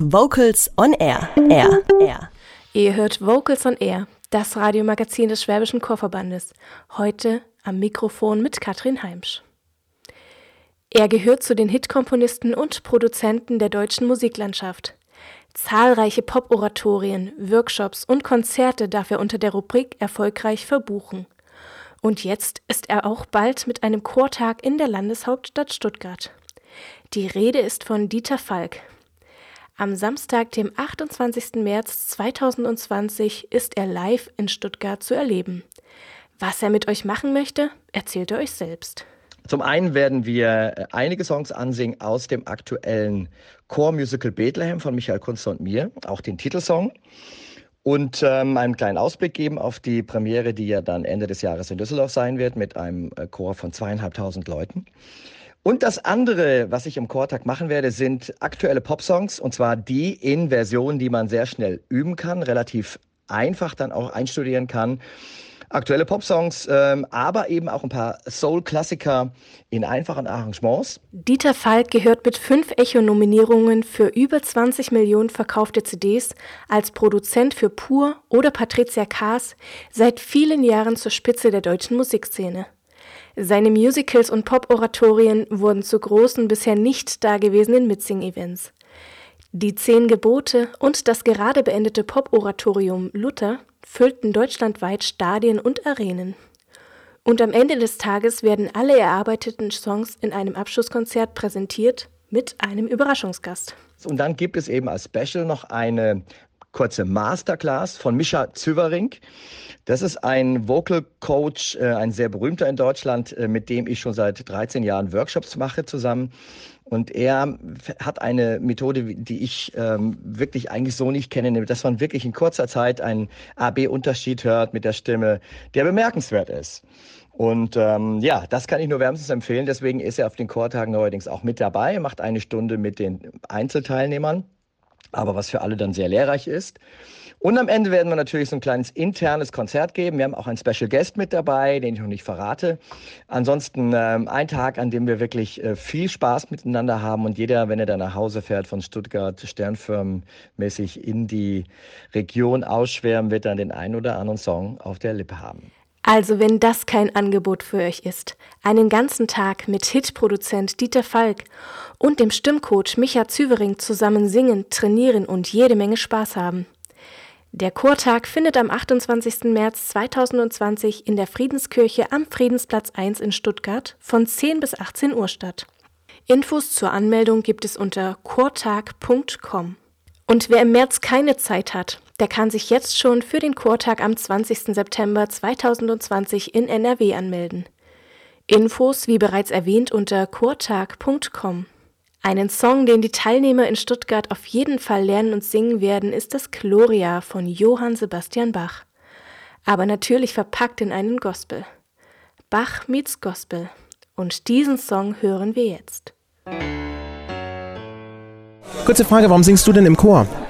Vocals on Air. Air. Air. Ihr hört Vocals on Air, das Radiomagazin des Schwäbischen Chorverbandes. Heute am Mikrofon mit Katrin Heimsch. Er gehört zu den Hitkomponisten und Produzenten der deutschen Musiklandschaft. Zahlreiche Pop-Oratorien, Workshops und Konzerte darf er unter der Rubrik erfolgreich verbuchen. Und jetzt ist er auch bald mit einem Chortag in der Landeshauptstadt Stuttgart. Die Rede ist von Dieter Falk, am Samstag, dem 28. März 2020, ist er live in Stuttgart zu erleben. Was er mit euch machen möchte, erzählt er euch selbst. Zum einen werden wir äh, einige Songs ansingen aus dem aktuellen Chormusical Bethlehem von Michael Kunster und mir, auch den Titelsong. Und ähm, einen kleinen Ausblick geben auf die Premiere, die ja dann Ende des Jahres in Düsseldorf sein wird, mit einem äh, Chor von zweieinhalbtausend Leuten. Und das andere, was ich im Chortag machen werde, sind aktuelle Popsongs. Und zwar die in Versionen, die man sehr schnell üben kann, relativ einfach dann auch einstudieren kann. Aktuelle Popsongs, ähm, aber eben auch ein paar Soul-Klassiker in einfachen Arrangements. Dieter Falk gehört mit fünf Echo-Nominierungen für über 20 Millionen verkaufte CDs als Produzent für Pur oder Patricia Kaas seit vielen Jahren zur Spitze der deutschen Musikszene. Seine Musicals und Pop-Oratorien wurden zu großen, bisher nicht dagewesenen Mitsing-Events. Die Zehn Gebote und das gerade beendete Pop-Oratorium Luther füllten deutschlandweit Stadien und Arenen. Und am Ende des Tages werden alle erarbeiteten Songs in einem Abschlusskonzert präsentiert mit einem Überraschungsgast. Und dann gibt es eben als Special noch eine kurze Masterclass von Mischa Züvering. Das ist ein Vocal Coach, äh, ein sehr berühmter in Deutschland, äh, mit dem ich schon seit 13 Jahren Workshops mache zusammen. Und er hat eine Methode, die ich ähm, wirklich eigentlich so nicht kenne, dass man wirklich in kurzer Zeit einen A-B-Unterschied hört mit der Stimme, der bemerkenswert ist. Und ähm, ja, das kann ich nur wärmstens empfehlen. Deswegen ist er auf den Chortagen neuerdings auch mit dabei, macht eine Stunde mit den Einzelteilnehmern aber was für alle dann sehr lehrreich ist. Und am Ende werden wir natürlich so ein kleines internes Konzert geben. Wir haben auch einen Special Guest mit dabei, den ich noch nicht verrate. Ansonsten ähm, ein Tag, an dem wir wirklich äh, viel Spaß miteinander haben und jeder, wenn er dann nach Hause fährt von Stuttgart sternfirmenmäßig in die Region ausschwärmen, wird dann den einen oder anderen Song auf der Lippe haben. Also wenn das kein Angebot für euch ist, einen ganzen Tag mit Hitproduzent Dieter Falk und dem Stimmcoach Micha Züvering zusammen singen, trainieren und jede Menge Spaß haben. Der Chortag findet am 28. März 2020 in der Friedenskirche am Friedensplatz 1 in Stuttgart von 10 bis 18 Uhr statt. Infos zur Anmeldung gibt es unter chortag.com. Und wer im März keine Zeit hat, der kann sich jetzt schon für den Chortag am 20. September 2020 in NRW anmelden. Infos wie bereits erwähnt unter chortag.com. Einen Song, den die Teilnehmer in Stuttgart auf jeden Fall lernen und singen werden, ist das Gloria von Johann Sebastian Bach. Aber natürlich verpackt in einen Gospel. Bach meets Gospel. Und diesen Song hören wir jetzt. Kurze Frage, warum singst du denn im Chor?